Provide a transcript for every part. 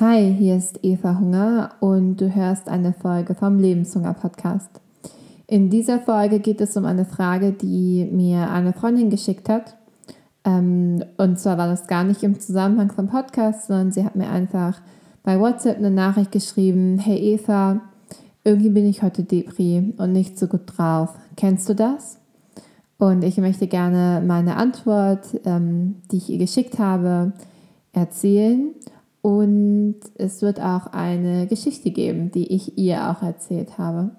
Hi, hier ist Eva Hunger und du hörst eine Folge vom Lebenshunger Podcast. In dieser Folge geht es um eine Frage, die mir eine Freundin geschickt hat. Ähm, und zwar war das gar nicht im Zusammenhang vom Podcast, sondern sie hat mir einfach bei WhatsApp eine Nachricht geschrieben: Hey Eva, irgendwie bin ich heute Depri und nicht so gut drauf. Kennst du das? Und ich möchte gerne meine Antwort, ähm, die ich ihr geschickt habe, erzählen und es wird auch eine Geschichte geben, die ich ihr auch erzählt habe.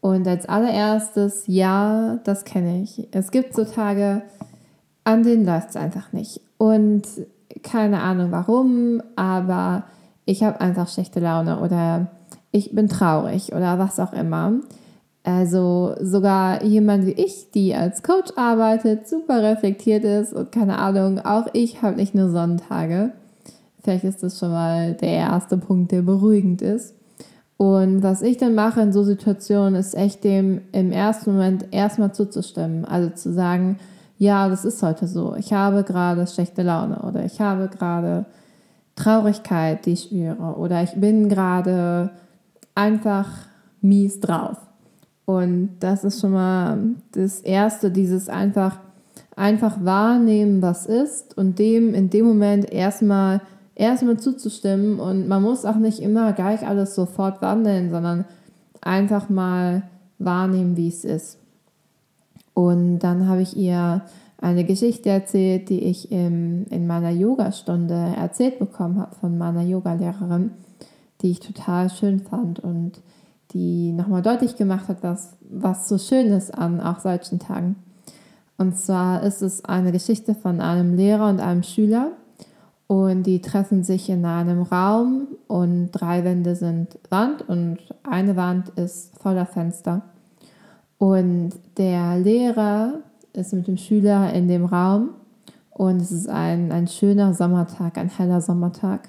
Und als allererstes, ja, das kenne ich. Es gibt so Tage, an denen läuft es einfach nicht. Und keine Ahnung warum, aber ich habe einfach schlechte Laune oder ich bin traurig oder was auch immer. Also sogar jemand wie ich, die als Coach arbeitet, super reflektiert ist und keine Ahnung, auch ich habe nicht nur Sonntage. Vielleicht ist das schon mal der erste Punkt, der beruhigend ist. Und was ich dann mache in so Situationen, ist echt dem im ersten Moment erstmal zuzustimmen. Also zu sagen, ja, das ist heute so. Ich habe gerade schlechte Laune oder ich habe gerade Traurigkeit, die ich spüre oder ich bin gerade einfach mies drauf. Und das ist schon mal das Erste, dieses einfach, einfach wahrnehmen, was ist und dem in dem Moment erstmal erstmal zuzustimmen und man muss auch nicht immer gleich alles sofort wandeln, sondern einfach mal wahrnehmen, wie es ist. Und dann habe ich ihr eine Geschichte erzählt, die ich im, in meiner Yogastunde erzählt bekommen habe von meiner Yogalehrerin, die ich total schön fand und die nochmal deutlich gemacht hat, was, was so schön ist an auch solchen Tagen. Und zwar ist es eine Geschichte von einem Lehrer und einem Schüler, und die treffen sich in einem Raum und drei Wände sind Wand und eine Wand ist voller Fenster. Und der Lehrer ist mit dem Schüler in dem Raum und es ist ein, ein schöner Sommertag, ein heller Sommertag.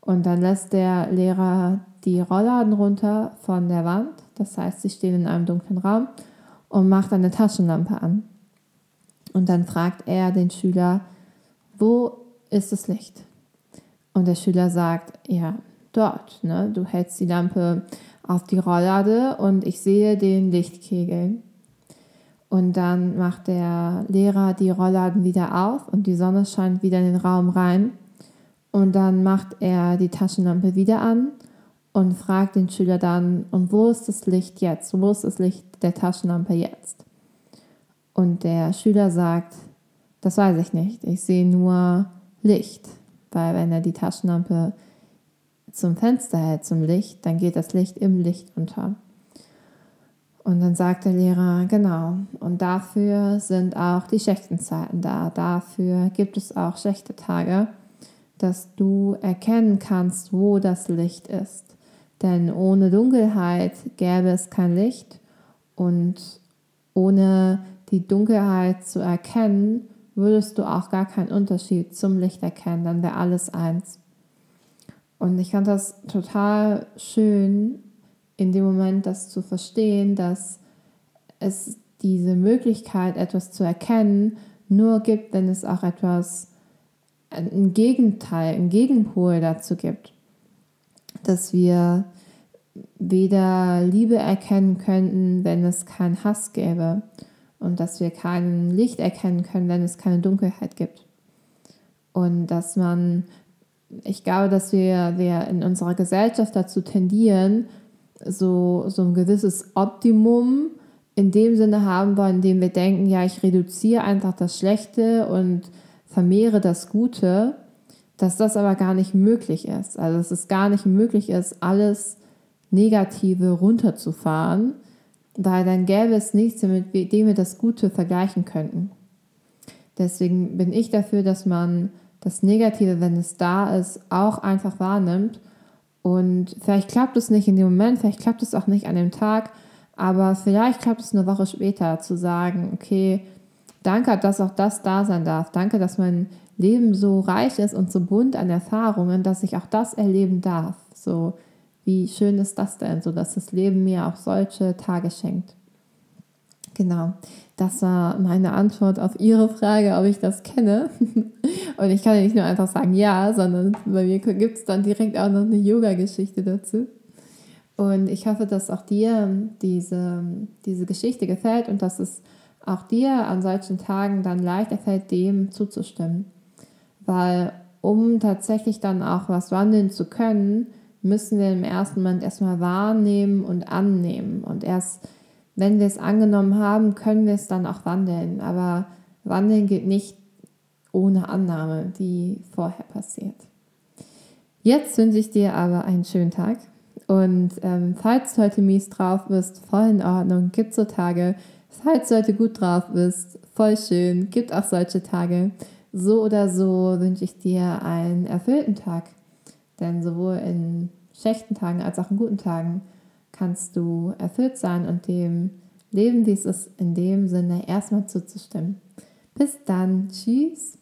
Und dann lässt der Lehrer die Rollladen runter von der Wand, das heißt, sie stehen in einem dunklen Raum und macht eine Taschenlampe an. Und dann fragt er den Schüler, wo ist das Licht. Und der Schüler sagt, ja, dort. Ne? Du hältst die Lampe auf die Rolllade und ich sehe den Lichtkegel. Und dann macht der Lehrer die Rollladen wieder auf und die Sonne scheint wieder in den Raum rein. Und dann macht er die Taschenlampe wieder an und fragt den Schüler dann, und wo ist das Licht jetzt? Wo ist das Licht der Taschenlampe jetzt? Und der Schüler sagt, das weiß ich nicht. Ich sehe nur Licht, weil wenn er die Taschenlampe zum Fenster hält, zum Licht, dann geht das Licht im Licht unter. Und dann sagt der Lehrer, genau, und dafür sind auch die schlechten Zeiten da. Dafür gibt es auch schlechte Tage, dass du erkennen kannst, wo das Licht ist. Denn ohne Dunkelheit gäbe es kein Licht und ohne die Dunkelheit zu erkennen, würdest du auch gar keinen Unterschied zum Licht erkennen, dann wäre alles eins. Und ich fand das total schön, in dem Moment das zu verstehen, dass es diese Möglichkeit, etwas zu erkennen, nur gibt, wenn es auch etwas, ein Gegenteil, ein Gegenpol dazu gibt. Dass wir weder Liebe erkennen könnten, wenn es keinen Hass gäbe und dass wir kein Licht erkennen können, wenn es keine Dunkelheit gibt. Und dass man, ich glaube, dass wir, wir in unserer Gesellschaft dazu tendieren, so, so ein gewisses Optimum in dem Sinne haben wollen, indem wir denken, ja, ich reduziere einfach das Schlechte und vermehre das Gute, dass das aber gar nicht möglich ist. Also dass es gar nicht möglich ist, alles Negative runterzufahren, weil dann gäbe es nichts, mit dem wir das Gute vergleichen könnten. Deswegen bin ich dafür, dass man das Negative, wenn es da ist, auch einfach wahrnimmt. Und vielleicht klappt es nicht in dem Moment, vielleicht klappt es auch nicht an dem Tag, aber vielleicht klappt es eine Woche später zu sagen, okay, danke, dass auch das da sein darf. Danke, dass mein Leben so reich ist und so bunt an Erfahrungen, dass ich auch das erleben darf. So, wie schön ist das denn, so dass das Leben mir auch solche Tage schenkt. Genau, das war meine Antwort auf Ihre Frage, ob ich das kenne. Und ich kann ja nicht nur einfach sagen ja, sondern bei mir gibt es dann direkt auch noch eine Yoga-Geschichte dazu. Und ich hoffe, dass auch dir diese, diese Geschichte gefällt und dass es auch dir an solchen Tagen dann leichter fällt, dem zuzustimmen. Weil um tatsächlich dann auch was wandeln zu können, müssen wir im ersten Moment erstmal wahrnehmen und annehmen. Und erst wenn wir es angenommen haben, können wir es dann auch wandeln. Aber wandeln geht nicht ohne Annahme, die vorher passiert. Jetzt wünsche ich dir aber einen schönen Tag. Und ähm, falls du heute mies drauf bist, voll in Ordnung, gibt so Tage. Falls du heute gut drauf bist, voll schön, gibt auch solche Tage. So oder so wünsche ich dir einen erfüllten Tag. Denn sowohl in schlechten Tagen als auch in guten Tagen kannst du erfüllt sein und dem Leben, wie es ist, in dem Sinne erstmal zuzustimmen. Bis dann. Tschüss.